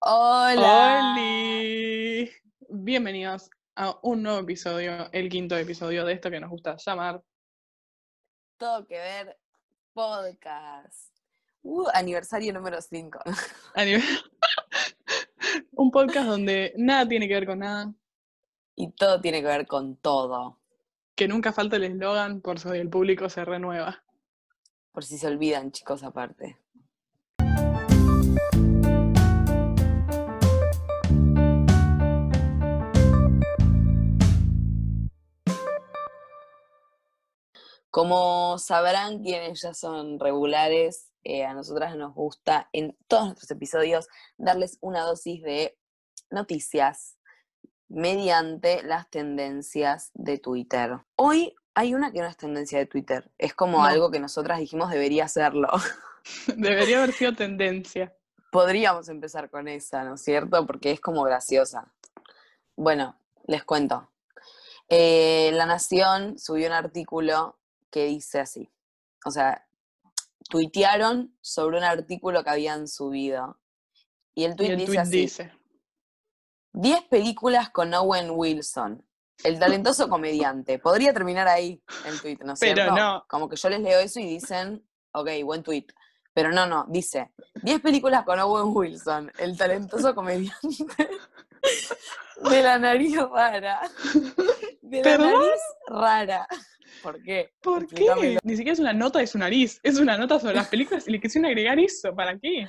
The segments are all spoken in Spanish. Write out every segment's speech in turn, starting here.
Hola. Bienvenidos a un nuevo episodio, el quinto episodio de esto que nos gusta llamar. Todo que ver podcast. Uh, aniversario número 5. a nivel- un podcast donde nada tiene que ver con nada, Y todo tiene que ver con todo. que nunca falta el eslogan por si el público se renueva. Por si se olvidan, chicos, aparte. Como sabrán quienes ya son regulares, eh, a nosotras nos gusta en todos nuestros episodios darles una dosis de noticias mediante las tendencias de Twitter. Hoy hay una que no es tendencia de Twitter, es como No. algo que nosotras dijimos debería serlo. Debería haber sido tendencia. Podríamos empezar con esa, ¿no es cierto? Porque es como graciosa. Bueno, les cuento. Eh, La Nación subió un artículo que dice así. O sea, tuitearon sobre un artículo que habían subido. Y el Y tuit el dice tweet así. dice, 10 películas con Owen Wilson, el talentoso comediante. Podría terminar ahí el tweet, ¿no es Pero cierto? no. Como que yo les leo eso y dicen, ok, buen tweet. Pero no, no, dice, 10 películas con Owen Wilson, el talentoso comediante de la nariz rara. De la ¿Perdón? nariz rara. ¿Por qué? ¿por qué? Ni siquiera es una nota de su nariz, es una nota sobre las películas y le quisieron agregar eso, ¿para qué?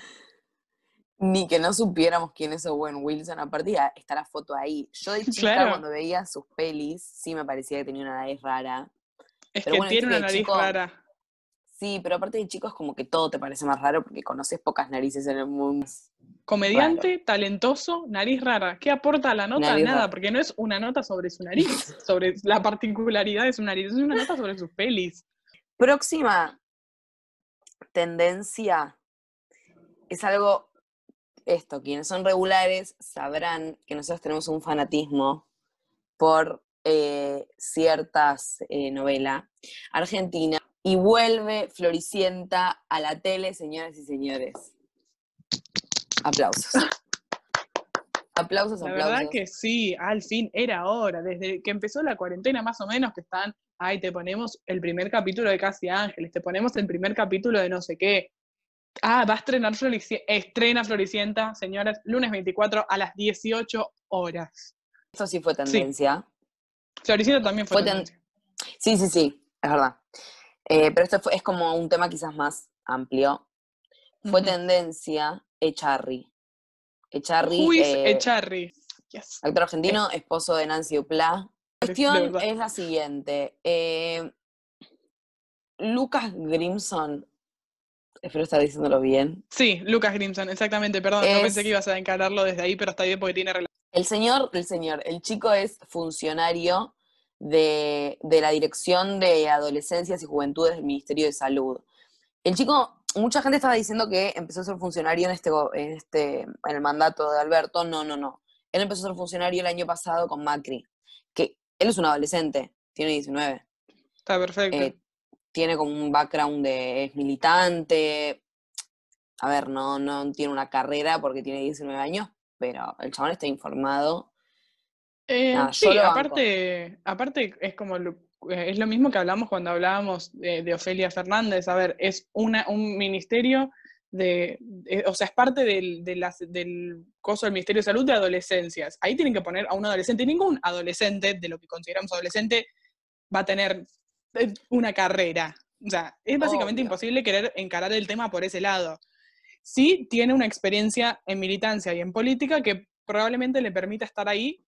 Ni que no supiéramos quién es Owen Wilson. Aparte, ya está la foto ahí. Yo de chica, Claro. cuando veía sus pelis, sí me parecía que tenía una nariz rara. Es Pero que bueno, tiene una nariz chico- rara. Sí, pero aparte de chico es como que todo te parece más raro porque conoces pocas narices en el mundo. Comediante, talentoso, nariz rara. ¿Qué aporta a la nota? Nariz Nada, rara. porque no es una nota sobre su nariz, sobre la particularidad de su nariz, es una nota sobre sus pelis. Próxima tendencia es algo, esto, quienes son regulares sabrán que nosotros tenemos un fanatismo por eh, ciertas eh, novelas argentinas y vuelve Floricienta a la tele, señoras y señores. Aplausos. Aplausos, La aplausos. verdad que sí, al fin era hora, desde que empezó la cuarentena más o menos, que están, ay, te ponemos el primer capítulo de Casi Ángeles, te ponemos el primer capítulo de no sé qué. Ah, va a estrenar Floricienta, estrena Floricienta, señoras, lunes 24 a las 18 horas. Esto sí fue tendencia. Floricienta también fue, Fue ten- tendencia. Sí, sí, sí, es verdad. Eh, pero esto fue- es como un tema quizás más amplio. Fue tendencia Echarri. Echarri, Who is eh, Echarri? Yes. actor argentino, esposo de Nancy Duplá. La cuestión es la siguiente. eh, Lucas Grimson, espero estar diciéndolo bien. Sí, Lucas Grimson, exactamente, perdón, no pensé que ibas a encararlo desde ahí, pero está bien porque tiene relación. El señor, el señor, el chico es funcionario de, de la Dirección de Adolescencias y Juventudes del Ministerio de Salud. El chico, mucha gente estaba diciendo que empezó a ser funcionario en este, en este, en el mandato de Alberto. No, no, no. Él empezó a ser funcionario el año pasado con Macri. Que él es un adolescente, tiene 19. Está perfecto. eh, tiene como un background de es militante. A ver, no, no tiene una carrera porque tiene 19 años, pero el chabón está informado. Eh, nada, sí, aparte, aparte es como lo, es lo mismo que hablamos cuando hablábamos de, de Ofelia Fernández. A ver, es una, un ministerio de, de- o sea, es parte del, de las- del coso del Ministerio de Salud de adolescencias. Ahí tienen que poner a un adolescente. Ningún adolescente, de lo que consideramos adolescente, va a tener eh, una carrera. O sea, es básicamente Obvio. imposible querer encarar el tema por ese lado. Sí tiene una experiencia en militancia y en política que probablemente le permita estar ahí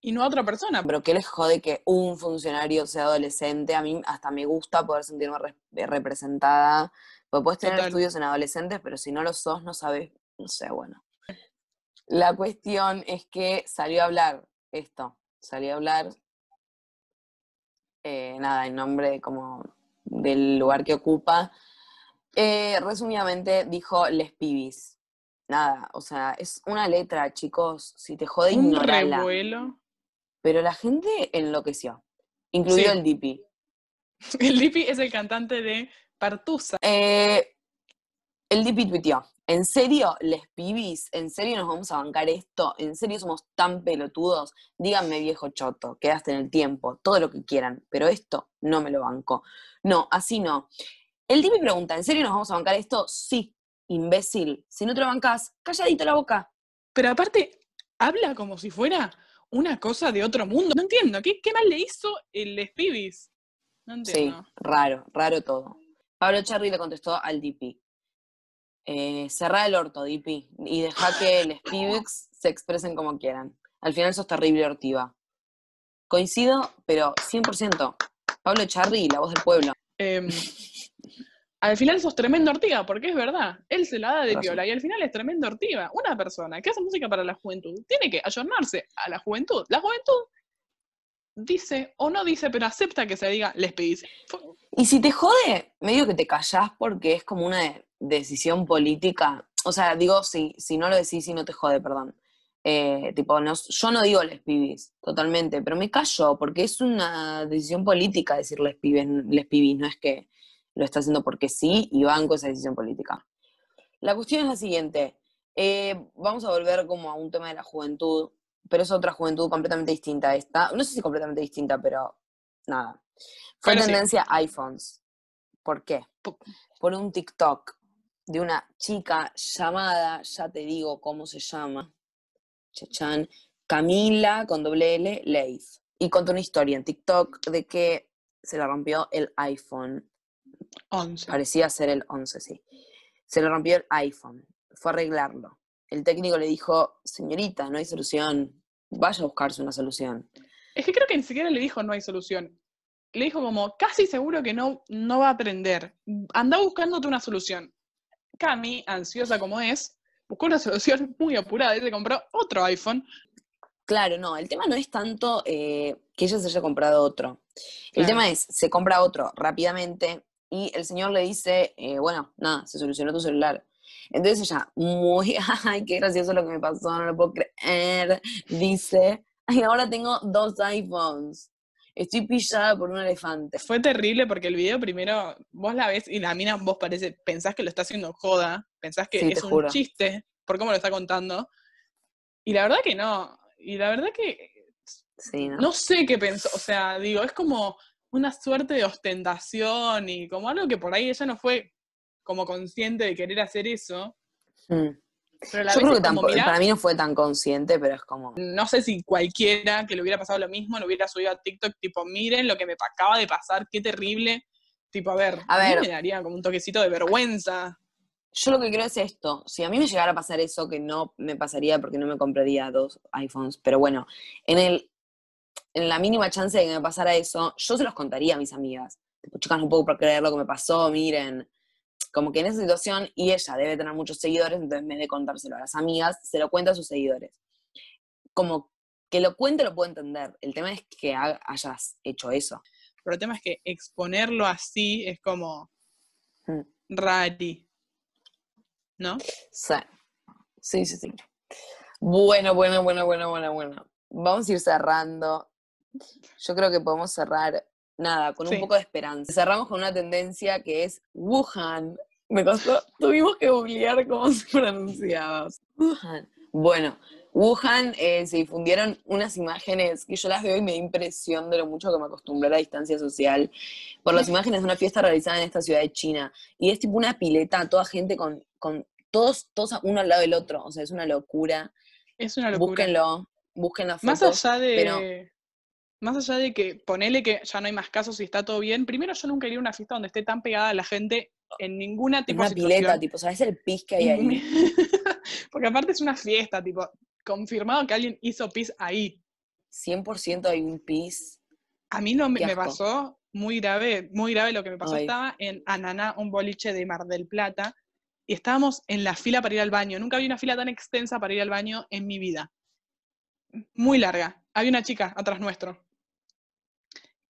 y no a otra persona. Pero ¿qué les jode que un funcionario sea adolescente? A mí hasta me gusta poder sentirme re- eh, representada. Porque puedes tener Total. estudios en adolescentes, pero si no lo sos, no sabes, no sé, bueno. La cuestión es que salió a hablar esto, salió a hablar, eh, nada, en nombre como del lugar que ocupa. Eh, resumidamente dijo les pibis. Nada, o sea, es una letra, chicos, si te jode, Un ignorala. revuelo. Pero la gente enloqueció, incluido Sí. el DP. El Dipi es el cantante de Partusa. Eh, el DP tuiteó ¿En serio, les pibis? ¿En serio nos vamos a bancar esto? ¿En serio somos tan pelotudos? Díganme, viejo choto, quedaste en el tiempo, todo lo que quieran, pero esto no me lo banco. No, así no. El me pregunta, ¿en serio nos vamos a bancar esto? Sí, imbécil. Si no te lo bancas, calladito la boca. Pero aparte, habla como si fuera una cosa de otro mundo. No entiendo, ¿qué, qué mal le hizo el Spibis? No entiendo. Sí, raro, raro todo. Pablo Cherry le contestó al DP. Eh, cerrá el orto, DP, y deja que los Spivix se expresen como quieran. Al final sos terrible ortiva. Coincido, pero 100%. Pablo Charri, la voz del pueblo. Em, al final sos tremendo ortiga, porque es verdad. Él se la da de piola y al final es tremendo ortiga. Una persona que hace música para la juventud tiene que ayornarse a la juventud. La juventud dice o no dice, pero acepta que se diga les pedís. Y si te jode, medio que te callás porque es como una decisión política. O sea, digo, si, si no lo decís y no te jode, perdón. Eh, tipo, no, yo no digo les pibis, totalmente, pero me callo porque es una decisión política decir les pibis, les pibis, no es que lo está haciendo porque sí y banco esa decisión política. La cuestión es la siguiente, eh, vamos a volver como a un tema de la juventud, pero es otra juventud completamente distinta a esta, no sé si completamente distinta, pero nada. Fue tendencia iPhones. ¿Por qué? Por un TikTok de una chica llamada, ya te digo cómo se llama, Chachan, Camila con doble L, Leith. Y contó una historia en TikTok de que se le rompió el iPhone. 11. Parecía ser el 11, sí. Se le rompió el iPhone. Fue a arreglarlo. El técnico le dijo, señorita, no hay solución. Vaya a buscarse una solución. Es que creo que ni siquiera le dijo no hay solución. Le dijo como, casi seguro que no, no va a aprender. Anda buscándote una solución. Cami, ansiosa como es, buscó una solución muy apurada y se compró otro iPhone. Claro, no, el tema no es tanto eh, que ella se haya comprado otro. El tema es, se compra otro rápidamente y el señor le dice, eh, bueno, nada, se solucionó tu celular. Entonces ella, muy, ay, qué gracioso lo que me pasó, no lo puedo creer, dice, ay, ahora tengo dos iPhones. Estoy pillada por un elefante. Fue terrible porque el video primero vos la ves y la mina vos parece, pensás que lo está haciendo joda, pensás que es un chiste por cómo lo está contando. Y la verdad que no. Y la verdad que ¿no? sé qué pensó. O sea, digo, es como una suerte de ostentación y como algo que por ahí ella no fue como consciente de querer hacer eso. Mm. Yo creo que tampoco, para mí no fue tan consciente, pero es como... No sé si cualquiera que le hubiera pasado lo mismo lo hubiera subido a TikTok, tipo, miren lo que me acaba de pasar, qué terrible. Tipo, a ver, a, ver, mí me daría como un toquecito de vergüenza. Yo lo que creo es esto, si a mí me llegara a pasar eso, que no me pasaría porque no me compraría dos iPhones, pero bueno, en, el, en la mínima chance de que me pasara eso, yo se los contaría a mis amigas. Tipo, chicas, no puedo creer lo que me pasó, miren como que en esa situación, y ella debe tener muchos seguidores, entonces en vez de contárselo a las amigas, se lo cuenta a sus seguidores. Como que lo cuente lo puedo entender, el tema es que hayas hecho eso. Pero el tema es que exponerlo así es como mm. rari, ¿no? Sí, sí, sí, sí. Bueno, bueno, bueno, bueno, bueno, bueno. Vamos a ir cerrando. Yo creo que podemos cerrar nada, con un poco de esperanza. Cerramos con una tendencia que es Wuhan. Me costó, tuvimos que googlear cómo se pronunciaba. Wuhan. Bueno, Wuhan eh, se difundieron unas imágenes que yo las veo y me da impresión de lo mucho que me acostumbré a la distancia social, por las imágenes de una fiesta realizada en esta ciudad de China. Y es tipo una pileta, toda gente con, con todos, todos uno al lado del otro. O sea, es una locura. Es una locura. Búsquenlo, búsquenlo. Más allá de más allá de que ponele que ya no hay más casos y está todo bien, primero yo nunca iría a una fiesta donde esté tan pegada la gente en ninguna tipo una pileta, tipo, ¿sabes el pis que hay ahí? Porque aparte es una fiesta, tipo, confirmado que alguien hizo pis ahí. 100% hay un pis. A mí no me, pasó muy grave, muy grave lo que me pasó. Estaba en Ananá, un boliche de Mar del Plata, y estábamos en la fila para ir al baño. Nunca había una fila tan extensa para ir al baño en mi vida. Muy larga. Había una chica atrás nuestro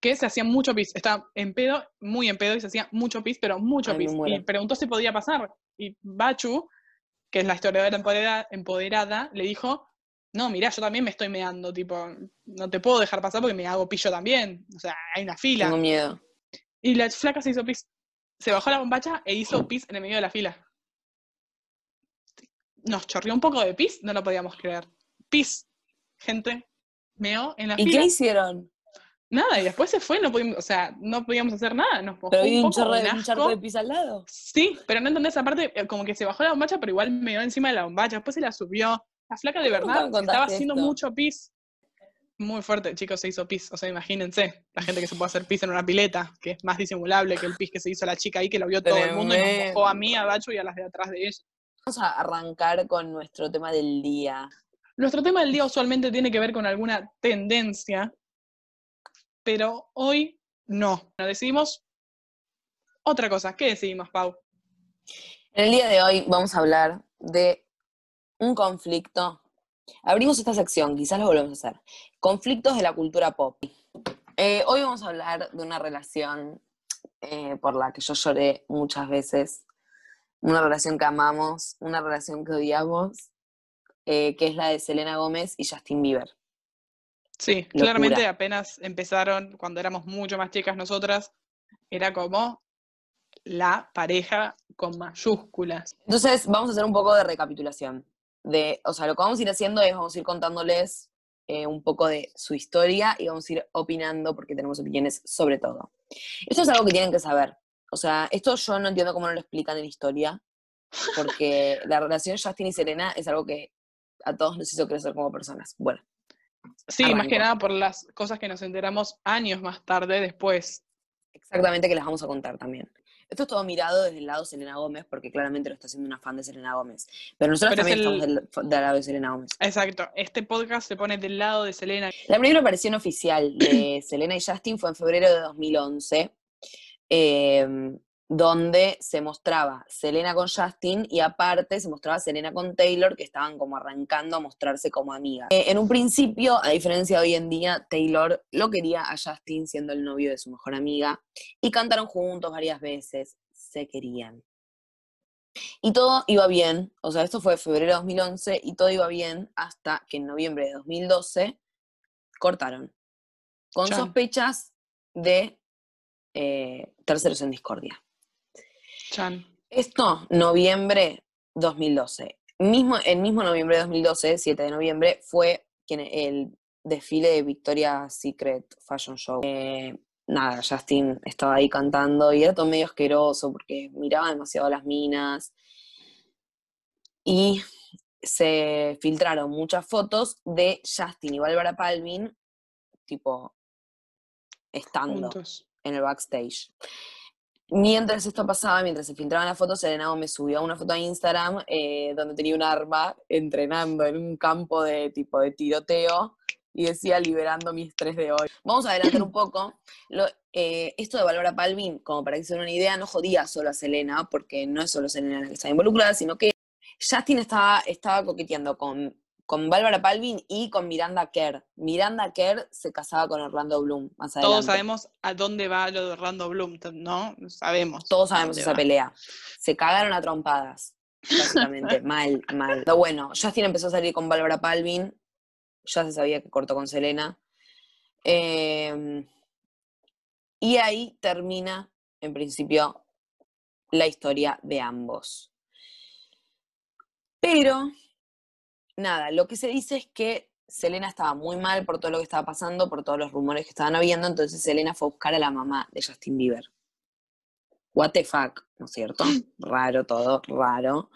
que se hacía mucho pis. Estaba en pedo, muy en pedo, y se hacía mucho pis, pero mucho pis. Y preguntó si podía pasar. Y Bachu, que es la historiadora empoderada, empoderada, le dijo, no, mirá, yo también me estoy meando, tipo, no te puedo dejar pasar porque me hago pillo también. O sea, hay una fila. Tengo miedo. Y la flaca se hizo pis. Se bajó la bombacha e hizo pis en el medio de la fila. nos chorrió un poco de pis, no lo podíamos creer. Pis, gente, meó en la ¿Y fila. qué hicieron? Nada, y después se fue, no pudimos, o sea, no podíamos hacer nada, nos mojó ¿Pero un un, poco, de, un charco de pis al lado? Sí, pero no entendés esa parte, eh, como que se bajó la bombacha, pero igual meó encima de la bombacha, después se la subió. La flaca de me verdad estaba haciendo mucho pis. Muy fuerte, chicos, se hizo pis. O sea, imagínense, la gente que se puede hacer pis en una pileta, que es más disimulable que el pis que se hizo la chica ahí, que lo vio todo el mundo y nos mojó a mí, a Bacho y a las de atrás de ella. Vamos a arrancar con nuestro tema del día. Nuestro tema del día usualmente tiene que ver con alguna tendencia, pero hoy no. Nos decidimos otra cosa. ¿Qué decidimos, Pau? En el día de hoy vamos a hablar de un conflicto. Abrimos esta sección, quizás lo volvemos a hacer. Conflictos de la cultura pop. Eh, hoy vamos a hablar de una relación eh, por la que yo lloré muchas veces. Una relación que amamos, una relación que odiamos, eh, que es la de Selena Gómez y Justin Bieber. Sí, Locura. claramente apenas empezaron, cuando éramos mucho más chicas nosotras, era como la pareja con mayúsculas. Entonces, vamos a hacer un poco de recapitulación. De, o sea, lo que vamos a ir haciendo es, vamos a ir contándoles eh, un poco de su historia y vamos a ir opinando porque tenemos opiniones sobre todo. Esto es algo que tienen que saber. O sea, esto yo no entiendo cómo no lo explican en historia, porque la relación Justin y Serena es algo que a todos nos hizo crecer como personas. Bueno, Sí, más que nada por las cosas que nos enteramos años más tarde después. exactamente que les vamos a contar también. Esto es todo mirado desde el lado de Selena Gómez, porque claramente lo está haciendo una fan de Selena Gómez. Pero nosotros Pero es también el- estamos del, del lado de Selena Gómez. Exacto, este podcast se pone del lado de Selena. La primera aparición oficial de Selena y Justin fue en febrero de 2011, eh, donde se mostraba Selena con Justin y aparte se mostraba Selena con Taylor, que estaban como arrancando a mostrarse como amigas. Eh, en un principio, a diferencia de hoy en día, Taylor lo quería a Justin siendo el novio de su mejor amiga y cantaron juntos varias veces, se querían. Y todo iba bien, o sea, esto fue febrero de 2011 y todo iba bien hasta que en noviembre de 2012 cortaron, con sospechas de eh, terceros en discordia. Chan. Esto, noviembre 2012. Mismo, el mismo noviembre de 2012, 7 de noviembre, fue quien, el desfile de Victoria's Secret Fashion Show. Eh, nada, Justin estaba ahí cantando y era todo medio asqueroso porque miraba demasiado a las minas. Y se filtraron muchas fotos de Justin y Bárbara Palvin, tipo, estando Juntos. en el backstage. Mientras esto pasaba, mientras se filtraban las fotos, Selena Gómez subió una foto a Instagram eh, donde tenía un arma entrenando en un campo de tipo de tiroteo y decía liberando mi estrés de hoy. Vamos a adelantar un poco. Eh, esto de Bárbara Palvin, como para que se den una idea, no jodía solo a Selena, porque no es solo Selena la que estaba involucrada, sino que Justin estaba, estaba coqueteando con, con Bárbara Palvin y con Miranda Kerr. Miranda Kerr se casaba con Orlando Bloom más adelante. Todos sabemos a dónde va lo de Orlando Bloom, ¿no? Sabemos. Todos sabemos esa va. pelea. Se cagaron a trompadas, básicamente. mal, mal. Pero bueno, Justin empezó a salir con Bárbara Palvin. Ya se sabía que cortó con Selena. Eh, y ahí termina, en principio, la historia de ambos. Pero, nada, lo que se dice es que Selena estaba muy mal por todo lo que estaba pasando, por todos los rumores que estaban habiendo, entonces Selena fue a buscar a la mamá de Justin Bieber. What the fuck, ¿no es cierto? Raro todo, raro.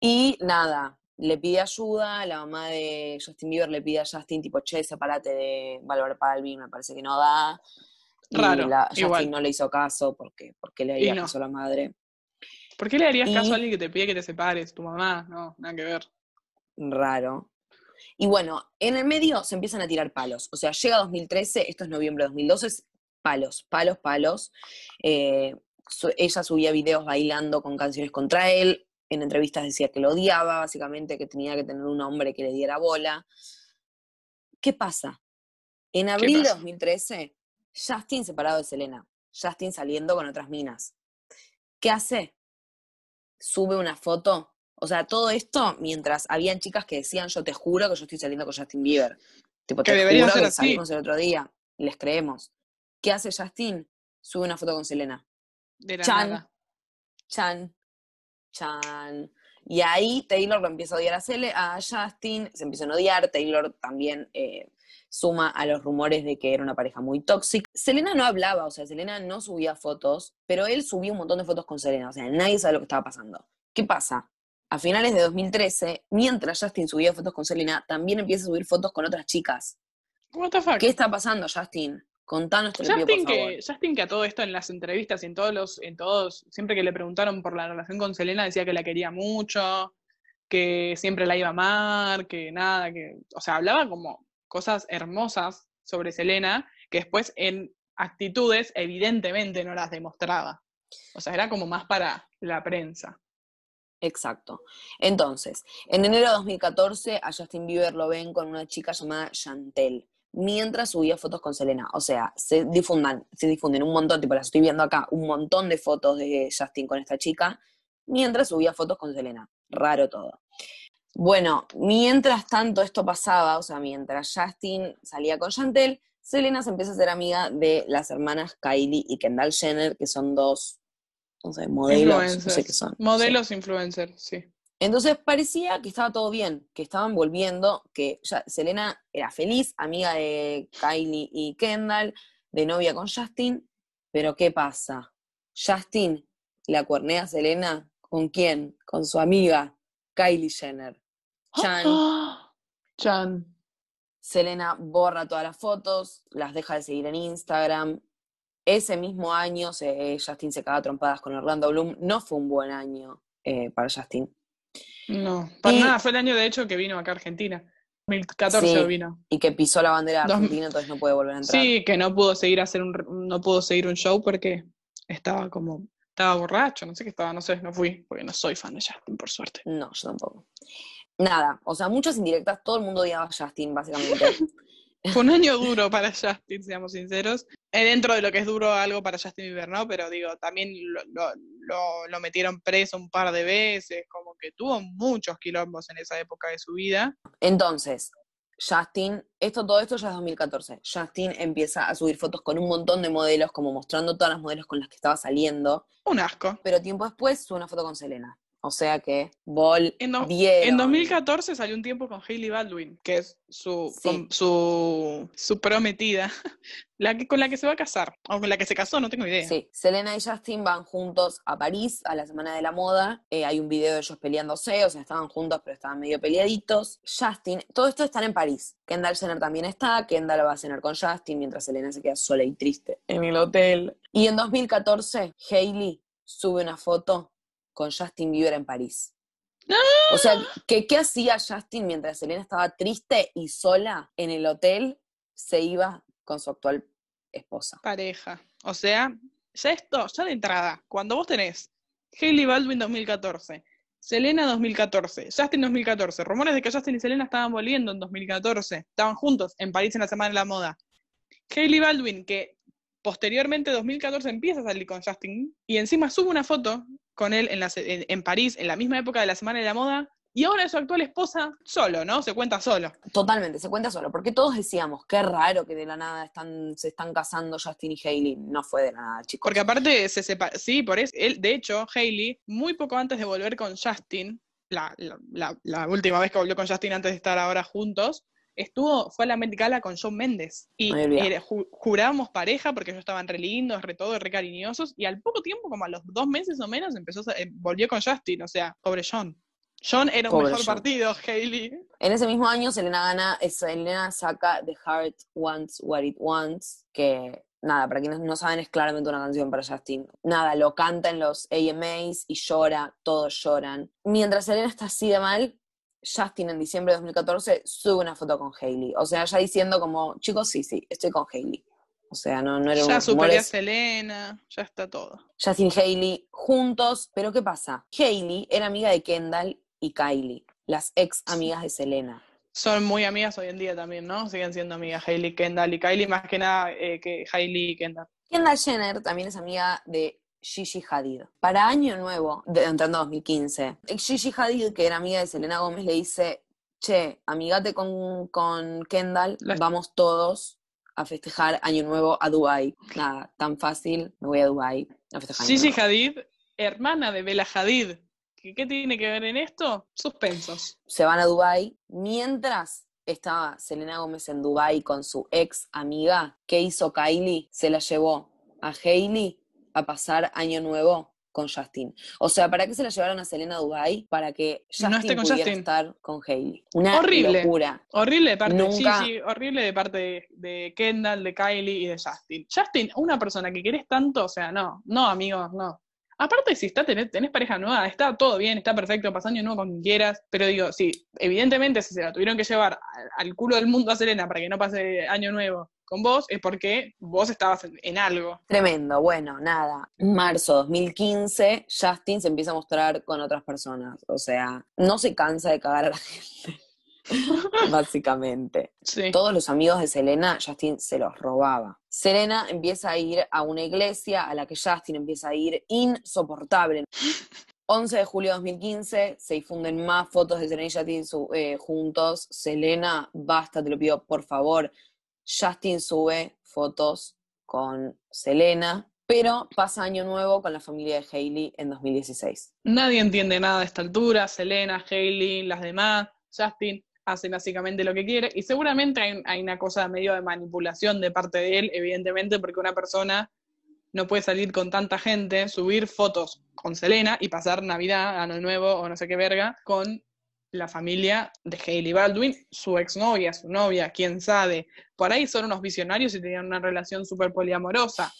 Y nada, le pide ayuda, la mamá de Justin Bieber le pide a Justin, tipo, che, separate de Bárbara Palvin, me parece que no da. Y Raro, la- Justin igual. no le hizo caso porque, porque le haría no. caso a la madre. ¿Por qué le harías caso a alguien que te pide que te separes? Tu mamá, no, nada que ver. Raro. Y bueno, en el medio se empiezan a tirar palos. O sea, llega 2013, esto es noviembre de 2012, es palos, palos, palos. Eh, su- ella subía videos bailando con canciones contra él. En entrevistas decía que lo odiaba, básicamente, que tenía que tener un hombre que le diera bola. ¿Qué pasa? En abril de pasa? 2013, Justin separado de Selena. Justin saliendo con otras minas. ¿Qué hace? Sube una foto. O sea, todo esto mientras habían chicas que decían, yo te juro que yo estoy saliendo con Justin Bieber. Tipo, Que te juro que así. salimos el otro día. Y les creemos. ¿Qué hace Justin? Sube una foto con Selena. De la Chan. nada. Chan, Chan. Y ahí Taylor lo empieza a odiar a, Cele, a Justin, se empiezan a odiar, Taylor también eh, suma a los rumores de que era una pareja muy tóxica. Selena no hablaba, o sea, Selena no subía fotos, pero él subía un montón de fotos con Selena, o sea, nadie sabe lo que estaba pasando. ¿Qué pasa? A finales de 2013, mientras Justin subía fotos con Selena, también empieza a subir fotos con otras chicas. What the fuck? ¿Qué está pasando, Justin? Contanos, te lo pido, Justin favor. que, Justin que a todo esto en las entrevistas y en todos los, en todos, siempre que le preguntaron por la relación con Selena, decía que la quería mucho, que siempre la iba a amar, que nada, que, o sea, hablaba como cosas hermosas sobre Selena, que después en actitudes evidentemente no las demostraba. O sea, era como más para la prensa. Exacto. Entonces, en enero de 2014 a Justin Bieber lo ven con una chica llamada Chantel, mientras subía fotos con Selena. O sea, se difundan, se difunden un montón, tipo las estoy viendo acá, un montón de fotos de Justin con esta chica, mientras subía fotos con Selena. Raro todo. Bueno, mientras tanto esto pasaba, o sea, mientras Justin salía con Chantel, Selena se empieza a ser amiga de las hermanas Kylie y Kendall Jenner, que son dos, no sé, modelos, no sé Influencers. qué son. sí. Modelos influencers, sí. Entonces parecía que estaba todo bien, que estaban volviendo, que ya Selena era feliz, amiga de Kylie y Kendall, de novia con Justin, pero ¿qué pasa? Justin la cuernea a Selena, ¿con quién? Con su amiga Kylie Jenner. Chan, Chan. Selena borra todas las fotos, las deja de seguir en Instagram. Ese mismo año se- Justin se caga trompadas con Orlando Bloom. No fue un buen año eh, para Justin. No, para Y- nada, fue el año de hecho que vino acá a Argentina. 2014 Sí. vino. Y que pisó la bandera Dos- argentina, entonces no puede volver a entrar. Sí, que no pudo seguir hacer un no pudo seguir un show porque estaba como estaba borracho, no sé qué estaba, no sé, no fui, porque no soy fan de Justin, por suerte. No, yo tampoco. Nada, o sea, muchas indirectas, todo el mundo odiaba a Justin, básicamente. Fue un año duro para Justin, seamos sinceros. Eh, dentro de lo que es duro algo para Justin Bieber, ¿no? Pero digo, también lo, lo- lo- lo metieron preso un par de veces, como que tuvo muchos quilombos en esa época de su vida. Entonces, Justin, esto, todo esto ya es 2014. Justin empieza a subir fotos con un montón de modelos, como mostrando todas las modelos con las que estaba saliendo. Un asco. Pero tiempo después sube una foto con Selena. O sea que, Bol, En, do- en 2014 salió un tiempo con Hailey Baldwin, que es su, Sí. con- su, su prometida, la que, con la que se va a casar, o con la que se casó, no tengo idea. Sí, Selena y Justin van juntos a París a la Semana de la Moda. Eh, hay un video de ellos peleándose, o sea, estaban juntos, pero estaban medio peleaditos. Justin, todo esto están en París. Kendall Jenner también está. Kendall va a cenar con Justin mientras Selena se queda sola y triste en el hotel. Y en 2014, Hailey sube una foto con Justin Bieber en París. O sea, que, ¿qué hacía Justin mientras Selena estaba triste y sola en el hotel? Se iba con su actual esposa. Pareja. O sea, ya esto, ya de entrada, cuando vos tenés Hailey Baldwin 2014, Selena 2014, Justin 2014, rumores de que Justin y Selena estaban volviendo en 2014, estaban juntos en París en la Semana de la Moda. Hailey Baldwin, que posteriormente 2014 empieza a salir con Justin y encima sube una foto con él en, la en, en París en la misma época de la Semana de la Moda y ahora es su actual esposa solo, ¿no? Se cuenta solo. Totalmente, se cuenta solo, porque todos decíamos, qué raro que de la nada están, se están casando Justin y Hailey. No fue de la nada, chicos. Porque aparte se separa, sí, por eso, él, de hecho, Hailey, muy poco antes de volver con Justin, la- la última vez que volvió con Justin antes de estar ahora juntos, estuvo, fue a la Met Gala con Shawn Mendes. Y era- ju- jurábamos pareja porque ellos estaban re lindos, re todo, re cariñosos, y al poco tiempo, como a los dos meses o menos, empezó a- eh, volvió con Justin, o sea, pobre John. John era un Pobre mejor John. partido, Hailey. En ese mismo año, Selena gana, eh, Selena saca The Heart Wants What It Wants, que nada, para quienes no saben, es claramente una canción para Justin. Nada, lo canta en los AMAs y llora, todos lloran. Mientras Selena está así de mal, Justin en diciembre de 2014 sube una foto con Hailey. O sea, ya diciendo como, chicos, sí, sí, estoy con Hailey. O sea, no, no era Ya superé a Selena, ya está todo. Justin y Hailey juntos, pero ¿qué pasa? Hailey era amiga de Kendall y Kylie, las ex amigas de Selena. Son muy amigas hoy en día también, ¿no? Siguen siendo amigas Hailey, Kendall y Kylie, más que nada eh, que Hailey y Kendall. Kendall Jenner también es amiga de Gigi Hadid. Para Año Nuevo, de, entrando a 2015, Gigi Hadid, que era amiga de Selena Gómez, le dice, che, amigate con, con Kendall, vamos todos a festejar Año Nuevo a Dubai. Nada, tan fácil, me voy a Dubai a festejar Año Gigi Nuevo. Hadid, hermana de Bella Hadid, ¿Qué, qué tiene que ver en esto? Suspensos. Se van a Dubai mientras estaba Selena Gómez en Dubai con su ex amiga. ¿Qué hizo Kylie? Se la llevó a Hailey a pasar año nuevo con Justin. O sea, ¿para qué se la llevaron a Selena a Dubai? Para que Justin No esté con pudiera Justin. estar con Hailey. Una Horrible. locura. Horrible de parte, Nunca- sí, sí, horrible de parte de, de Kendall, de Kylie y de Justin. Justin, una persona que querés tanto, o sea, no, no, amigos, no. Aparte, si está, tenés, tenés pareja nueva, está todo bien, está perfecto, pasá año nuevo con quien quieras, pero digo, sí, evidentemente si se la tuvieron que llevar al, culo del mundo a Selena para que no pase año nuevo con vos, es porque vos estabas en, en algo. Tremendo, bueno, nada. Marzo 2015, Justin se empieza a mostrar con otras personas. O sea, no se cansa de cagar a la gente. Básicamente. Sí. Todos los amigos de Selena, Justin se los robaba. Selena empieza a ir a una iglesia a la que Justin empieza a ir insoportable. 11 de julio de 2015 se difunden más fotos de Selena y Justin su- eh, juntos. Selena, basta, te lo pido por favor. Justin sube fotos con Selena, pero pasa año nuevo con la familia de Hailey en 2016. Nadie entiende nada a esta altura, Selena, Hailey, las demás, Justin, hacen básicamente lo que quiere, y seguramente hay, hay una cosa medio de manipulación de parte de él, evidentemente, porque una persona no puede salir con tanta gente, subir fotos con Selena y pasar Navidad, Año Nuevo o no sé qué verga, con la familia de Hailey Baldwin, su exnovia, su novia, quién sabe. Por ahí son unos visionarios y tenían una relación súper poliamorosa.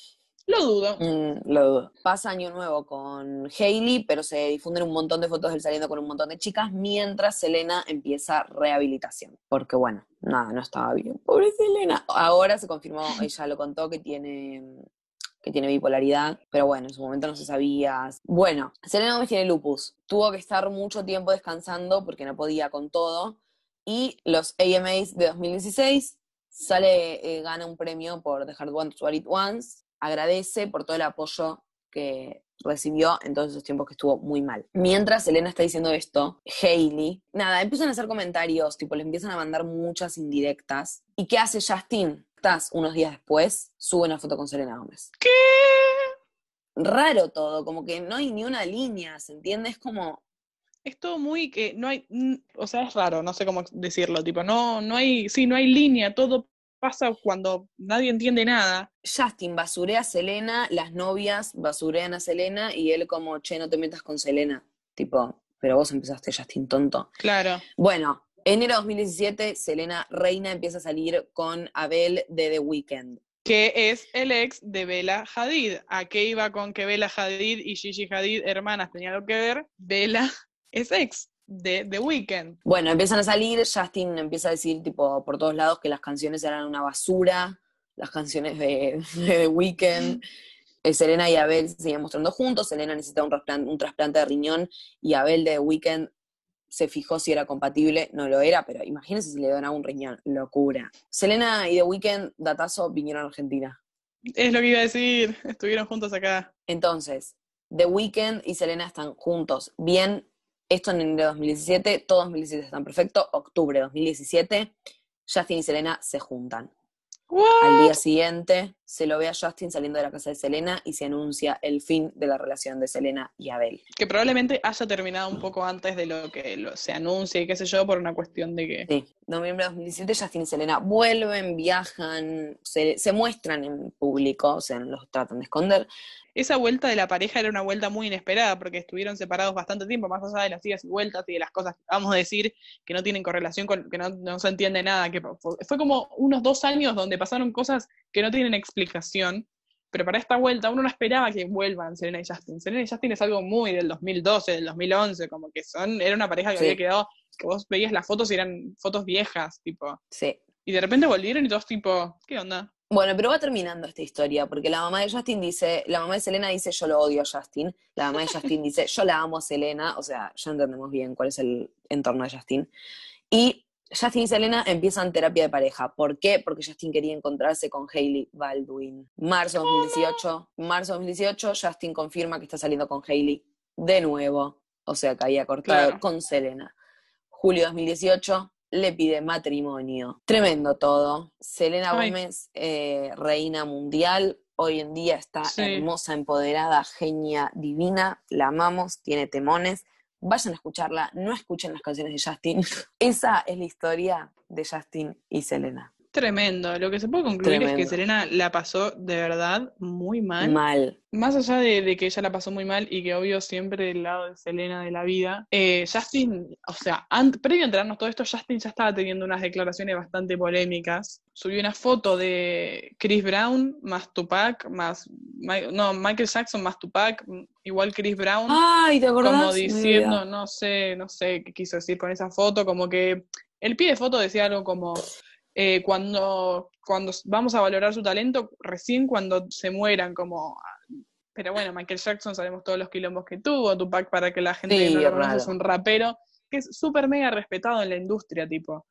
Lo dudo. Mm, lo dudo. Pasa año nuevo con Hailey, pero se difunden un montón de fotos de él saliendo con un montón de chicas, mientras Selena empieza rehabilitación. Porque bueno, nada, no estaba bien. Pobre Selena. Ahora se confirmó, ella lo contó que tiene que tiene bipolaridad, pero bueno, en su momento no se sabía. Bueno, Selena Gómez tiene lupus. Tuvo que estar mucho tiempo descansando porque no podía con todo. Y los AMAs de 2016 sale, eh, gana un premio por The Hard Ones What It Wants. Agradece por todo el apoyo que recibió en todos esos tiempos que estuvo muy mal. Mientras Selena está diciendo esto, Hailey, nada, empiezan a hacer comentarios, tipo, le empiezan a mandar muchas indirectas. ¿Y qué hace Justin? Estás unos días después, sube una foto con Selena Gómez. ¿Qué? Raro todo, como que no hay ni una línea, ¿se entiende? Es como, es todo muy que no hay, o sea, es raro, no sé cómo decirlo, tipo, no, no hay, sí, no hay línea, todo pasa cuando nadie entiende nada. Justin basurea a Selena, las novias basurean a Selena y él como, che, no te metas con Selena. Tipo, pero vos empezaste, Justin, tonto. Claro. Bueno, enero de 2017, Selena Reina empieza a salir con Abel de The Weeknd. Que es el ex de Bella Hadid. ¿A qué iba con que Bella Hadid y Gigi Hadid, hermanas, tenían algo que ver? Bella es ex de The Weeknd. Bueno, empiezan a salir, Justin empieza a decir, tipo, por todos lados que las canciones eran una basura, las canciones de, de The Weeknd. Eh, Selena y Abel se siguen mostrando juntos, Selena necesita un, trasplan- un trasplante de riñón y Abel de The Weeknd se fijó si era compatible, no lo era, pero imagínense si le donaba un riñón, locura. Selena y The Weeknd, datazo, vinieron a Argentina. Es lo que iba a decir, estuvieron juntos acá. Entonces, The Weeknd y Selena están juntos. Bien, esto en enero de 2017, todo 2017 están perfecto. Octubre de 2017, Justin y Selena se juntan. Al día siguiente, se lo ve a Justin saliendo de la casa de Selena y se anuncia el fin de la relación de Selena y Abel. Que probablemente haya terminado un poco antes de lo que lo- se anuncia y qué sé yo, por una cuestión de que Sí, noviembre de 2017, Justin y Selena vuelven, viajan, se, se muestran en público, o sea, los tratan de esconder. esa vuelta de la pareja era una vuelta muy inesperada porque estuvieron separados bastante tiempo, más allá de las idas y vueltas y de las cosas que vamos a decir que no tienen correlación con, que no, no se entiende nada, que fue fue como unos dos años donde pasaron cosas que no tienen explicación, pero para esta vuelta uno no esperaba que vuelvan Selena y Justin. Selena y Justin es algo muy del 2012, del 2011, como que son, era una pareja que Sí. había quedado, que vos veías las fotos y eran fotos viejas, tipo, Sí. y de repente volvieron y todos tipo, ¿qué onda? Bueno, pero va terminando esta historia, porque la mamá de Justin dice, la mamá de Selena dice, yo lo odio a Justin, la mamá de Justin dice, yo la amo a Selena, o sea, ya entendemos bien cuál es el entorno de Justin. Y Justin y Selena empiezan terapia de pareja. ¿Por qué? Porque Justin quería encontrarse con Hailey Baldwin. Marzo 2018, marzo 2018, Justin confirma que está saliendo con Hailey de nuevo, o sea, que había cortado Claro. con Selena. Julio 2018, le pide matrimonio. Tremendo todo. Selena Ay. Gómez, eh, reina mundial, hoy en día está Sí. hermosa, empoderada, genia, divina, la amamos, tiene temones, vayan a escucharla, no escuchen las canciones de Justin. Esa es la historia de Justin y Selena. Tremendo. Lo que se puede concluir es que. Serena la pasó de verdad muy mal. Mal. Más allá de, de que ella la pasó muy mal y que obvio siempre del lado de Selena de la vida, eh, Justin, o sea, previo a enterarnos todo esto, Justin ya estaba teniendo unas declaraciones bastante polémicas. Subió una foto de Chris Brown más Tupac, más, no, Michael Jackson más Tupac, igual Chris Brown, Ay, ¿te acordás? como diciendo, no sé, no sé qué quiso decir con esa foto, como que el pie de foto decía algo como, eh, cuando, cuando vamos a valorar su talento, recién cuando se mueran, como... Pero bueno, Michael Jackson sabemos todos los quilombos que tuvo, Tupac para que la gente Sí, no lo es conoce es un rapero que es súper mega respetado en la industria, tipo.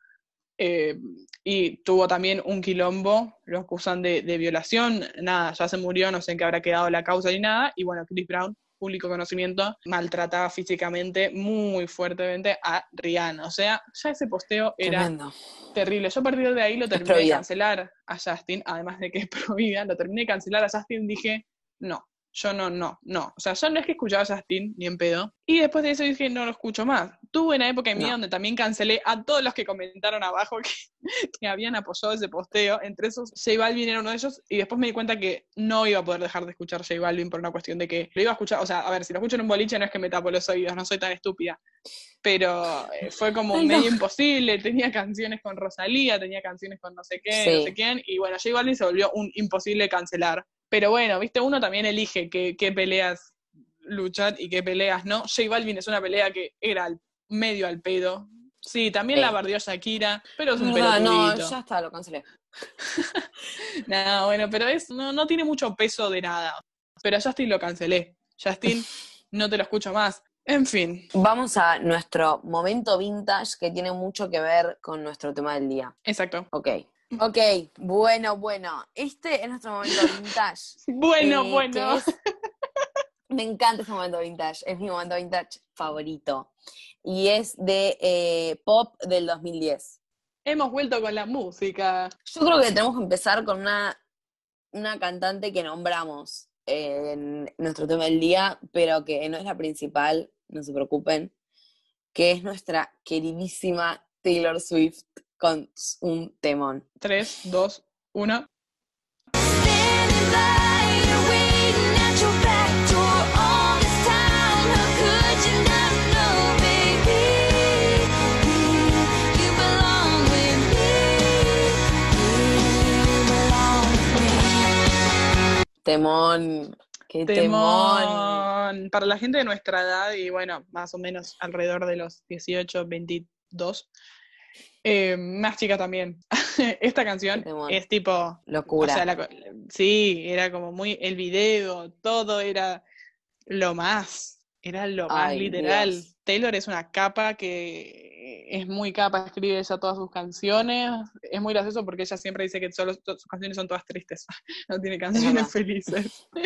Eh, y tuvo también un quilombo, lo acusan de, de violación, nada, ya se murió, no sé en qué habrá quedado la causa ni nada, y bueno, Chris Brown, público conocimiento, maltrataba físicamente muy fuertemente a Rihanna, o sea, ya ese posteo era Tremendo. terrible. Yo a partir de ahí lo terminé de cancelar a Justin, además de que es prohibida, lo terminé de cancelar a Justin, dije, no, yo no, no, no. O sea, yo no es que escuchaba a Justin, ni en pedo. Y después de eso dije, no lo escucho más. Tuve una época en No. donde también cancelé a todos los que comentaron abajo que, que habían apoyado ese posteo. Entre esos, J Balvin era uno de ellos. Y después me di cuenta que no iba a poder dejar de escuchar J Balvin por una cuestión de que lo iba a escuchar. O sea, a ver, si lo escucho en un boliche no es que me tapo los oídos, no soy tan estúpida. Pero eh, fue como Ay, no. medio imposible. Tenía canciones con Rosalía, tenía canciones con no sé qué, no sé quién. Y bueno, J Balvin se volvió un imposible cancelar. Pero bueno, viste, uno también elige qué, qué peleas luchar y qué peleas no. J Balvin es una pelea que era al- medio al pedo. Sí, también Sí. la bardeó Shakira, pero es un no, pelotudito. ya está, lo cancelé. No, bueno, pero es, no, no tiene mucho peso de nada. Pero a Justin lo cancelé. Justin, no te lo escucho más. En fin, Vamos a nuestro momento vintage que tiene mucho que ver con nuestro tema del día. exacto. Ok. Ok, bueno, bueno. Este es nuestro momento vintage. Bueno, eh, bueno. es- Me encanta este momento vintage. Es mi momento vintage favorito. Y es de eh, pop del 2010. Hemos vuelto con la música. Yo creo que tenemos que empezar con una, una cantante que nombramos en nuestro tema del día, pero que no es la principal, no se preocupen, que es nuestra queridísima Taylor Swift con un temón. 3, 2, 1. Standing by you, waiting at your back door all this time. How could you not know, baby? You belong with me. You belong with me. Temón, qué temón. Temón. Para la gente de nuestra edad, y bueno, más o menos alrededor de los 18, 22, eh, más chica también. Esta canción es tipo. Locura. O sea, la sí, era como muy. El video, todo era lo más. Era lo más Ay, literal. Dios. Taylor es una capa que es muy capa, escribe ella todas sus canciones. Es muy gracioso porque ella siempre dice que solo sus canciones son todas tristes. no tiene canciones felices.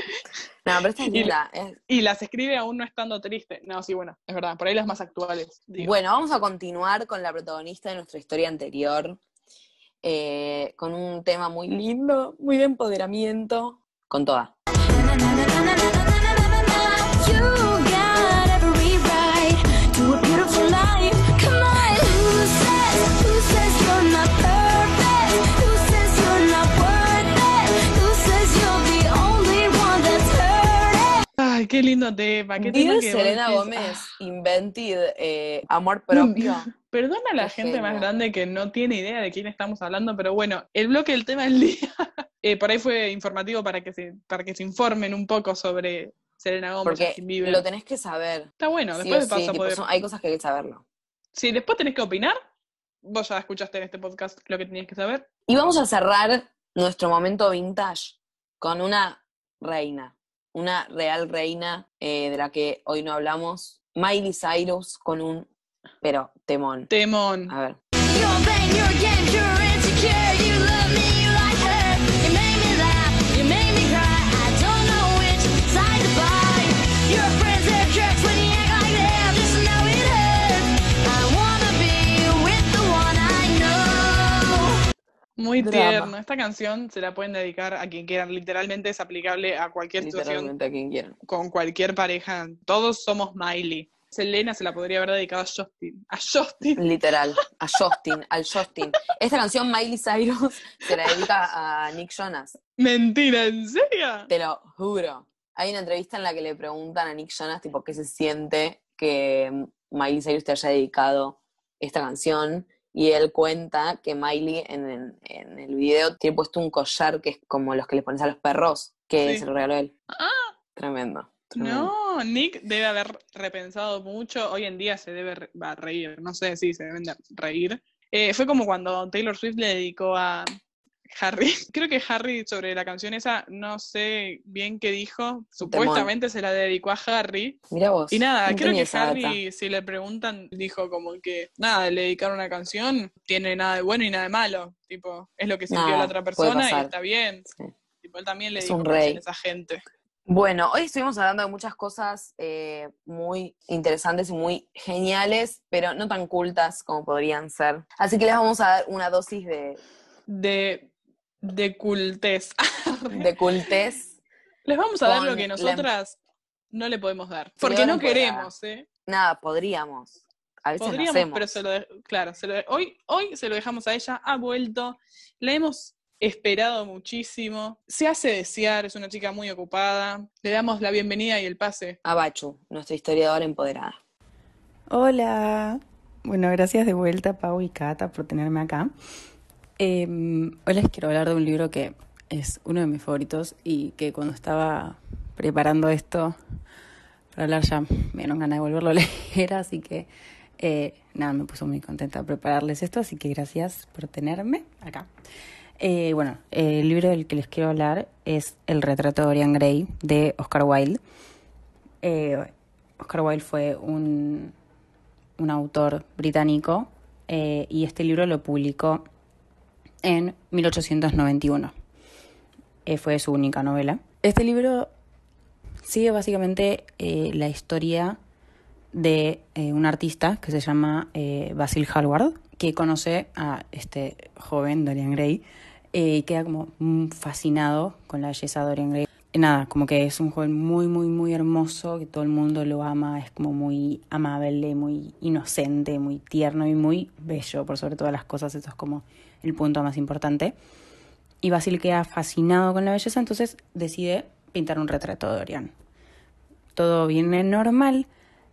No, pero esta es Y- linda. es- Y las escribe aún no estando triste. No, sí, bueno, es verdad. Por ahí las más actuales. digo. Bueno, vamos a continuar con la protagonista de nuestra historia anterior, eh, con un tema muy lindo, muy de empoderamiento, con toda. Ay, qué lindo tema. Qué tema que Selena Gómez ah, invented eh, amor propio. Perdona a la Qué gente más grande que no tiene idea de quién estamos hablando, pero bueno, el bloque del tema del día eh, por ahí fue informativo para que se, para que se informen un poco sobre Selena Gómez, Porque lo tenés que saber. Está bueno, sí después sí, a tipo, poder. son- hay cosas que hay que saberlo. Si después tenés que opinar, vos ya escuchaste en este podcast lo que tenías que saber. Y vamos a cerrar nuestro momento vintage con una reina, una real reina eh, de la que hoy no hablamos, Miley Cyrus con un, pero temón. Temón. A ver. Muy Drama. tierno. Esta canción se la pueden dedicar a quien quieran. Literalmente es aplicable a cualquier situación Literalmente a quien quieran. con cualquier pareja. Todos somos Miley. Selena se la podría haber dedicado a Justin. A Justin. Literal, a Justin, al Justin. Esta canción Miley Cyrus se la dedica a Nick Jonas, Mentira, ¿en serio? te lo juro. Hay una entrevista en la que le preguntan a Nick Jonas, tipo, qué se siente que Miley Cyrus te haya dedicado esta canción. Y él cuenta que Miley en, en- en el video tiene puesto un collar que es como los que le pones a los perros, que Sí. se lo regaló él. Ah. Tremendo. tremendo. No, Nick debe haber repensado mucho. Hoy en día se debe re- va a reír. No sé si se deben de reír. Eh, fue como cuando Taylor Swift le dedicó a Harry. Creo que Harry sobre la canción esa, no sé bien qué dijo. Supuestamente se la dedicó a Harry. Mira vos. Y nada, creo que esa data. Harry, si le preguntan, dijo como que nada, le dedicar una canción tiene nada de bueno y nada de malo. Tipo, es lo que sintió Nada, la otra persona y está bien. Sí. Tipo, él también le Es dijo un rey. canciones a gente. Bueno, hoy estuvimos hablando de muchas cosas eh, muy interesantes y muy geniales, pero no tan cultas como podrían ser. Así que les vamos a dar una dosis de, De, de cultez. de cultez. Les vamos a dar lo que la- nosotras no le podemos dar. Porque no queremos, ¿eh? Nada, podríamos. A veces Podríamos, hacemos. pero se lo de- claro, se lo de- hoy, hoy se lo dejamos a ella, ha vuelto, la hemos esperado muchísimo, se hace desear, es una chica muy ocupada, le damos la bienvenida y el pase. A Bachu, nuestra historiadora empoderada. Hola. Bueno, gracias de vuelta, Pau y Cata, por tenerme acá. Eh, hoy les quiero hablar de un libro que es uno de mis favoritos y que cuando estaba preparando esto para hablar ya me dieron ganas de volverlo a leer, así que eh, nada, me puso muy contenta prepararles esto, así que gracias por tenerme acá. Eh, bueno, el libro del que les quiero hablar es El retrato de Dorian Gray de Oscar Wilde. Eh, Oscar Wilde fue un, un autor británico y este libro lo publicó en 1891. Eh, fue su única novela. Este libro sigue básicamente eh, la historia de eh, un artista que se llama eh, Basil Hallward, que conoce a este joven Dorian Gray y queda como fascinado con la belleza de Dorian Gray. Nada, como que es un joven muy, muy, muy hermoso, que todo el mundo lo ama, es como muy amable, muy inocente, muy tierno y muy bello, por sobre todas las cosas, eso es como el punto más importante. Y Basil queda fascinado con la belleza, entonces decide pintar un retrato de Dorian. Todo viene normal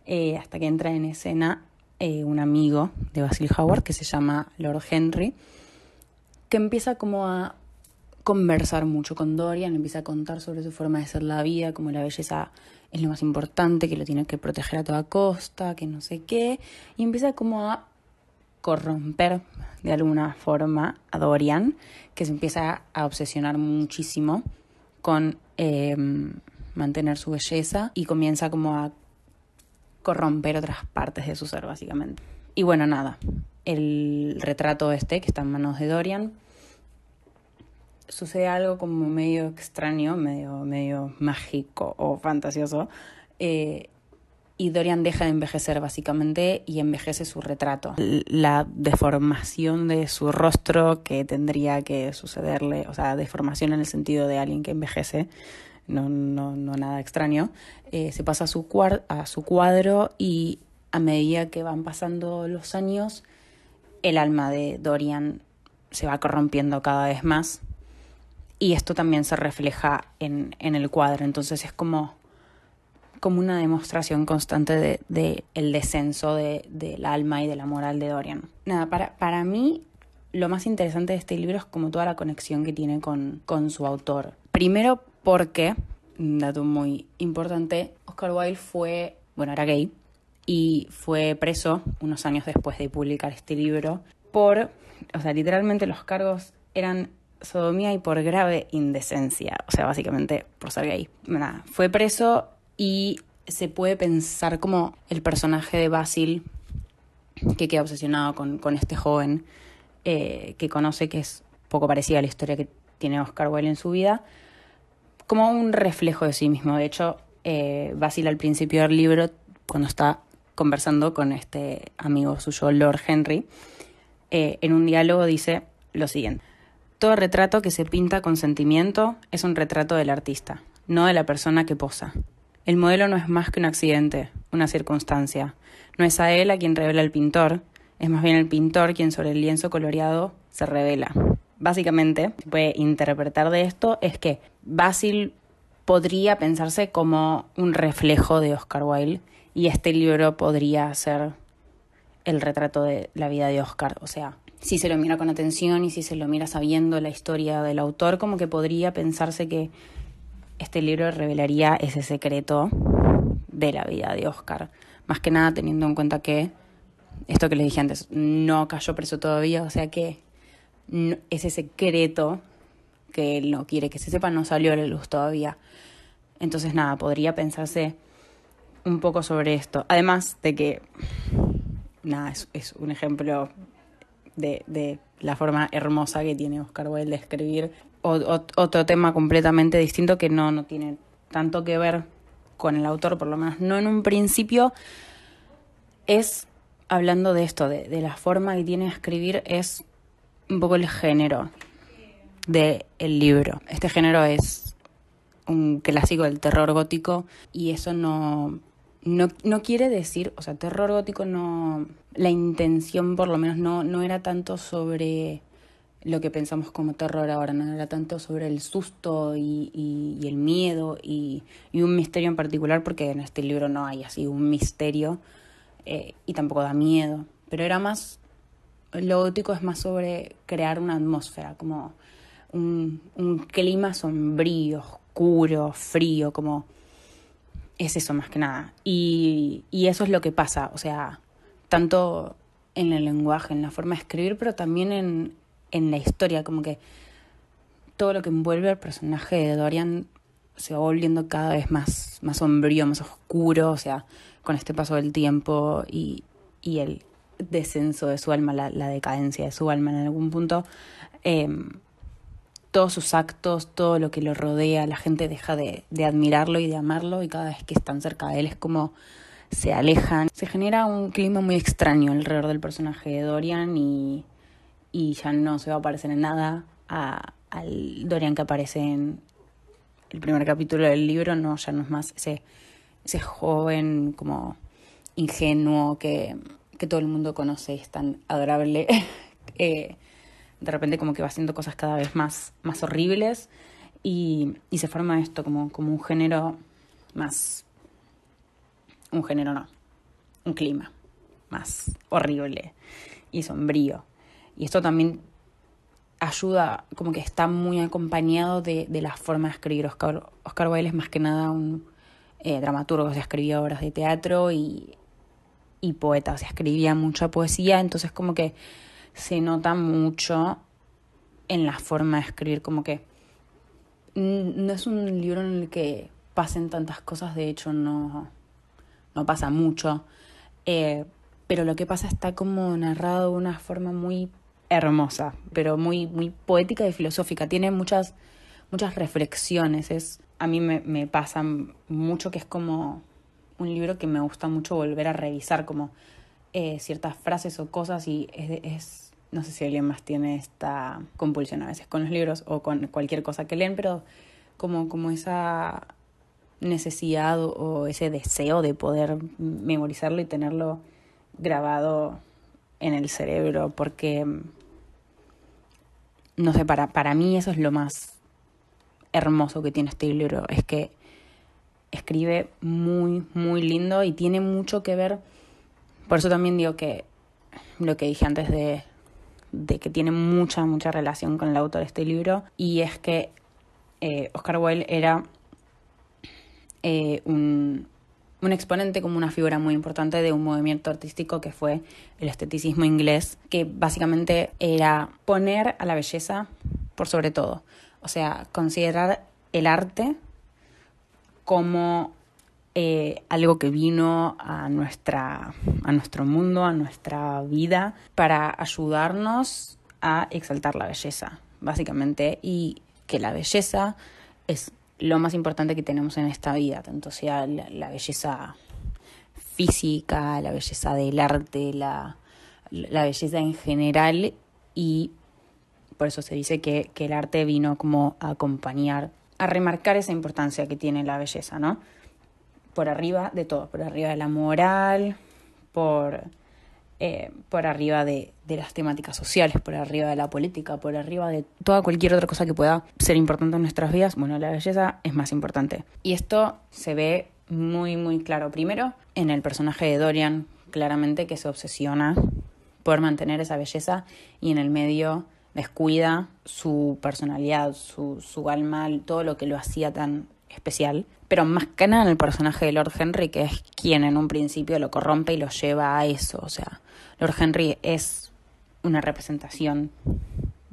eh, hasta que entra en escena eh, un amigo de Basil Howard que se llama Lord Henry, que empieza como a conversar mucho con Dorian, empieza a contar sobre su forma de ser la vida, como la belleza es lo más importante, que lo tiene que proteger a toda costa, que no sé qué, y empieza como a corromper de alguna forma a Dorian, que se empieza a obsesionar muchísimo con eh, mantener su belleza y comienza como a corromper otras partes de su ser, básicamente. Y bueno, nada, el retrato este que está en manos de Dorian, sucede algo como medio extraño, medio, medio mágico o fantasioso, eh, y Dorian deja de envejecer básicamente y envejece su retrato. La deformación de su rostro que tendría que sucederle, o sea, deformación en el sentido de alguien que envejece, no, no, no nada extraño, eh, se pasa a su, a su cuadro y a medida que van pasando los años, el alma de Dorian se va corrompiendo cada vez más y esto también se refleja en, en el cuadro, entonces es como como una demostración constante de, el descenso de, del alma y de la moral de Dorian. Nada, para, para mí lo más interesante de este libro es como toda la conexión que tiene con, con su autor. Primero porque, un dato muy importante, Oscar Wilde fue, bueno, era gay y fue preso unos años después de publicar este libro por, o sea, literalmente los cargos eran sodomía y por grave indecencia, o sea, básicamente por ser gay. Nada, fue preso y se puede pensar como el personaje de Basil que queda obsesionado con, este joven eh, que conoce que es poco parecida a la historia que tiene Oscar Wilde en su vida, como un reflejo de sí mismo. De hecho, eh, Basil al principio del libro, cuando está conversando con este amigo suyo, Lord Henry, eh, en un diálogo dice lo siguiente. Todo retrato que se pinta con sentimiento es un retrato del artista, no de la persona que posa. El modelo no es más que un accidente, una circunstancia. No es a él a quien revela el pintor, es más bien el pintor quien sobre el lienzo coloreado se revela. Básicamente, se puede interpretar de esto es que Basil podría pensarse como un reflejo de Oscar Wilde y este libro podría ser el retrato de la vida de Oscar. O sea, si se lo mira con atención y si se lo mira sabiendo la historia del autor, como que podría pensarse que este libro revelaría ese secreto de la vida de Oscar. Más que nada teniendo en cuenta que, esto que les dije antes, no cayó preso todavía, o sea que ese secreto que él no quiere que se sepa no salió a la luz todavía. Entonces nada, podría pensarse un poco sobre esto. Además de que, nada, es, es un ejemplo de, de la forma hermosa que tiene Oscar Wilde de escribir. Otro tema completamente distinto que no, no tiene tanto que ver con el autor, por lo menos no en un principio, es, hablando de esto, de, de la forma que tiene de escribir, es un poco el género del libro. Este género es un clásico del terror gótico y eso no, no, no quiere decir, o sea, terror gótico no, la intención por lo menos no, no era tanto sobre lo que pensamos como terror ahora, no era tanto sobre el susto y, el miedo y, y un misterio en particular, porque en este libro no hay así un misterio eh, y tampoco da miedo, pero era más, lo gótico es más sobre crear una atmósfera, como un, un clima sombrío, oscuro, frío, como es eso más que nada. Y, y eso es lo que pasa, o sea, tanto en el lenguaje, en la forma de escribir, pero también en, en la historia, como que todo lo que envuelve al personaje de Dorian se va volviendo cada vez más, más sombrío, más oscuro, o sea, con este paso del tiempo y, y el descenso de su alma, la, decadencia de su alma en algún punto. em, todos sus actos, todo lo que lo rodea, la gente deja de, de admirarlo y de amarlo y cada vez que están cerca de él es como se alejan. Se genera un clima muy extraño alrededor del personaje de Dorian y, y ya no se va a parecer en nada al Dorian que aparece en el primer capítulo del libro, no, ya no es más ese, ese joven como ingenuo que, que todo el mundo conoce, es tan adorable. Eh, de repente como que va haciendo cosas cada vez más, más horribles y, y se forma esto como, como un género más... Un género no, un clima más horrible y sombrío. Y esto también ayuda, como que está muy acompañado de, de la forma de escribir. Oscar, Oscar Wilde es más que nada un eh, dramaturgo, o sea, escribía obras de teatro y, y poeta, o sea, escribía mucha poesía, entonces como que se nota mucho en la forma de escribir, como que no es un libro en el que pasen tantas cosas, de hecho no, no pasa mucho, eh, pero lo que pasa está como narrado de una forma muy hermosa, pero muy, muy poética y filosófica, tiene muchas, muchas reflexiones, es, a mí me, me pasa mucho que es como un libro que me gusta mucho volver a revisar, como eh, ciertas frases o cosas y es, es, no sé si alguien más tiene esta compulsión a veces con los libros o con cualquier cosa que leen, pero como, como esa necesidad o ese deseo de poder memorizarlo y tenerlo grabado en el cerebro, porque, mm, no sé, para, para mí eso es lo más hermoso que tiene este libro, es que escribe muy, muy lindo y tiene mucho que ver, por eso también digo que lo que dije antes de, de que tiene mucha, mucha relación con el autor de este libro, y es que eh, Oscar Wilde era eh, un, un exponente como una figura muy importante de un movimiento artístico que fue el esteticismo inglés, que básicamente era poner a la belleza por sobre todo. O sea, considerar el arte como eh, algo que vino a, nuestra, a nuestro mundo, a nuestra vida, para ayudarnos a exaltar la belleza, básicamente, y que la belleza es lo más importante que tenemos en esta vida, tanto sea la, la belleza física, la belleza del arte, la, la belleza en general, y por eso se dice que, que el arte vino como a acompañar, a remarcar esa importancia que tiene la belleza, ¿no? por arriba de todo, por arriba de la moral, por, eh, por arriba de, de las temáticas sociales, por arriba de la política, por arriba de toda cualquier otra cosa que pueda ser importante en nuestras vidas, bueno, la belleza es más importante. Y esto se ve muy, muy claro. Primero, en el personaje de Dorian, claramente que se obsesiona por mantener esa belleza y en el medio descuida su personalidad, su, su alma, todo lo que lo hacía tan especial. Pero más que nada en el personaje de Lord Henry, que es quien en un principio lo corrompe y lo lleva a eso. O sea, Lord Henry es una representación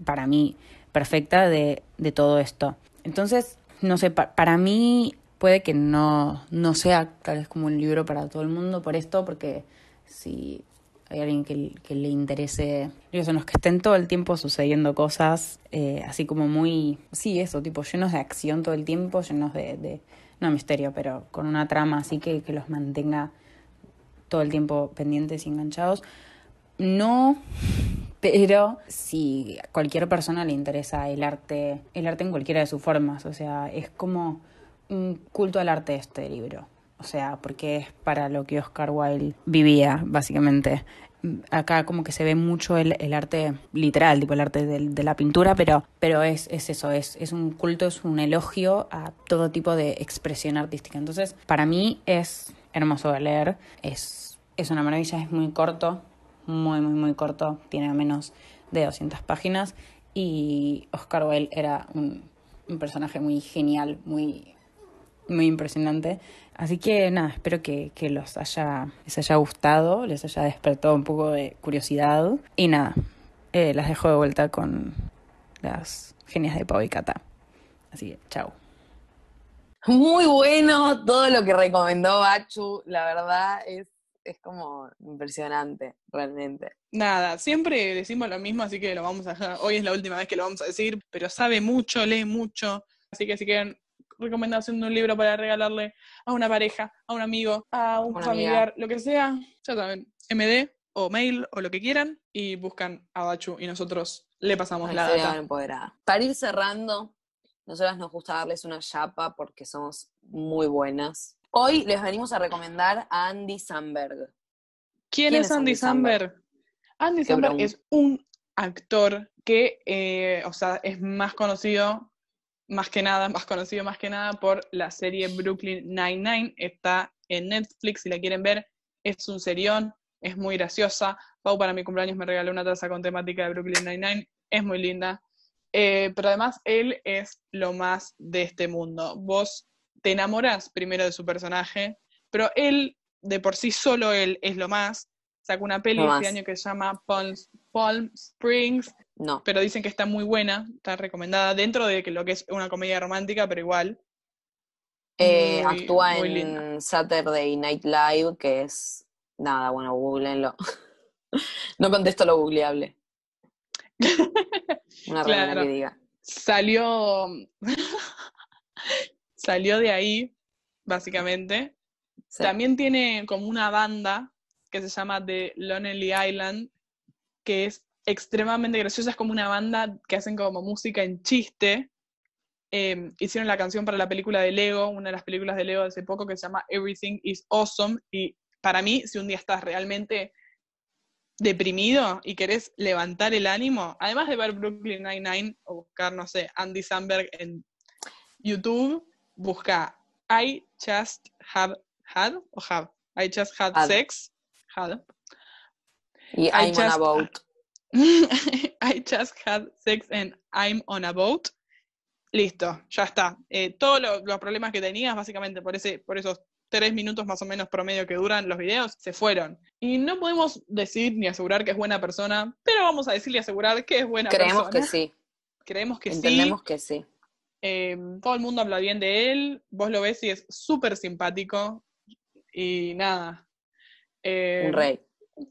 para mí perfecta de, de todo esto. Entonces, no sé, pa- para mí puede que no, no sea tal vez como un libro para todo el mundo por esto, porque si hay alguien que, que le interese libros en los que estén todo el tiempo sucediendo cosas, eh, así como muy, sí, eso, tipo llenos de acción todo el tiempo, llenos de, de no misterio, pero con una trama así que, que los mantenga todo el tiempo pendientes y enganchados. No, pero si a cualquier persona le interesa el arte, el arte en cualquiera de sus formas, o sea, es como un culto al arte este libro. O sea, porque es para lo que Oscar Wilde vivía, básicamente. Acá como que se ve mucho el, arte literal, tipo el arte de, la pintura, pero, pero es, es eso, es, es un culto, es un elogio a todo tipo de expresión artística. Entonces, para mí es hermoso de leer, es, es una maravilla, es muy corto, muy, muy, muy corto, tiene menos de 200 páginas y Oscar Wilde era un, un personaje muy genial, muy, muy impresionante. Así que nada, espero que, que los haya, les haya gustado, les haya despertado un poco de curiosidad. Y nada, eh, las dejo de vuelta con las genias de Pau y Cata. Así que, chao. Muy bueno todo lo que recomendó Bachu, la verdad es, es como impresionante, realmente. Nada, siempre decimos lo mismo, así que lo vamos a dejar. Hoy es la última vez que lo vamos a decir, pero sabe mucho, lee mucho. Así que si quieren recomendación de un libro para regalarle a una pareja, a un amigo, a un Una familiar, lo que sea, ya saben, MD o mail o lo que quieran, y buscan a Bachu y nosotros le pasamos Ay, la data. empoderada. Para ir cerrando, nosotras nos gusta darles una chapa porque somos muy buenas. Hoy les venimos a recomendar a Andy Samberg. ¿Quién, ¿Quién es Andy Samberg? Andy Samberg es un actor que, eh, o sea, es más conocido, más que nada, más conocido más que nada por la serie Brooklyn Nine-Nine. Está en Netflix, si la quieren ver, es un serión, es muy graciosa. Pau para mi cumpleaños me regaló una taza con temática de Brooklyn Nine-Nine, es muy linda. Eh, pero además él es lo más de este mundo. Vos te enamorás primero de su personaje, pero él, de por sí solo él, es lo más. Sacó una peli Lo este año que se llama Palm, Palm Springs, No. pero dicen que está muy buena, está recomendada dentro de que lo que es una comedia romántica, pero igual. Eh, Muy- actúa muy en linda. Saturday Night Live, que es. Nada, bueno, googleenlo. no contesto lo googleable. Una Claro. que diga. Salió, salió de ahí, básicamente. Sí. También tiene como una banda que se llama The Lonely Island, que es extremadamente graciosa, es como una banda que hacen como música en chiste. Eh, hicieron la canción para la película de Lego, una de las películas de Lego de hace poco que se llama Everything is Awesome. Y para mí, si un día estás realmente deprimido y querés levantar el ánimo, además de ver Brooklyn Nine-Nine o buscar, no sé, Andy Samberg en YouTube, busca I just have had o have I just had Had. sex had Y I I'm on a boat. I just had sex and I'm on a boat. Listo, ya está. Eh, todos lo- los problemas que tenías, básicamente por, ese, por esos tres minutos más o menos promedio que duran los videos, se fueron. Y no podemos decir ni asegurar que es buena persona, pero vamos a decirle asegurar que es buena Creemos persona. que sí. Creemos que sí. Entendemos que sí. Eh, todo el mundo habla bien de él, vos lo ves y es súper simpático. Y nada. Eh, Un rey.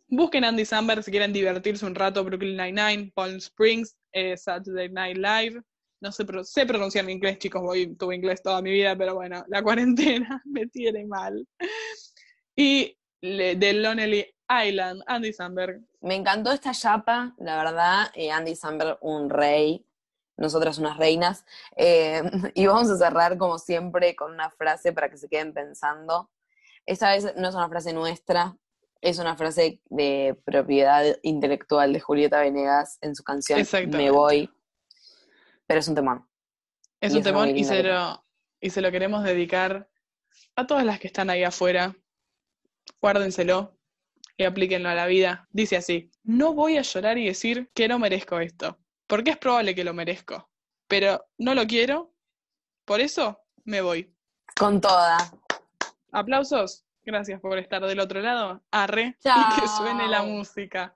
Busquen Andy Samberg si quieren divertirse un rato, Brooklyn Nine-Nine, Palm Springs, eh, Saturday Night Live. No sé, pro- sé pronunciar mi inglés, chicos, voy, tuve inglés toda mi vida, pero bueno, la cuarentena me tiene mal. Y le- The Lonely Island, Andy Samberg. Me encantó esta chapa, la verdad. Andy Samberg, un rey. Nosotras unas reinas. Eh, y vamos a cerrar, como siempre, con una frase para que se queden pensando. Esta vez no es una frase nuestra, es una frase de propiedad intelectual de Julieta Venegas en su canción. Me Voy. Pero es un temón. Es Y un es temón y se, lo, y se lo queremos dedicar a todas las que están ahí afuera. Guárdenselo y aplíquenlo a la vida. Dice así, no voy a llorar y decir que no merezco esto, porque es probable que lo merezco, pero no lo quiero, por eso me voy. Con toda. Aplausos, gracias por estar del otro lado. Arre, Chao. y que suene la música.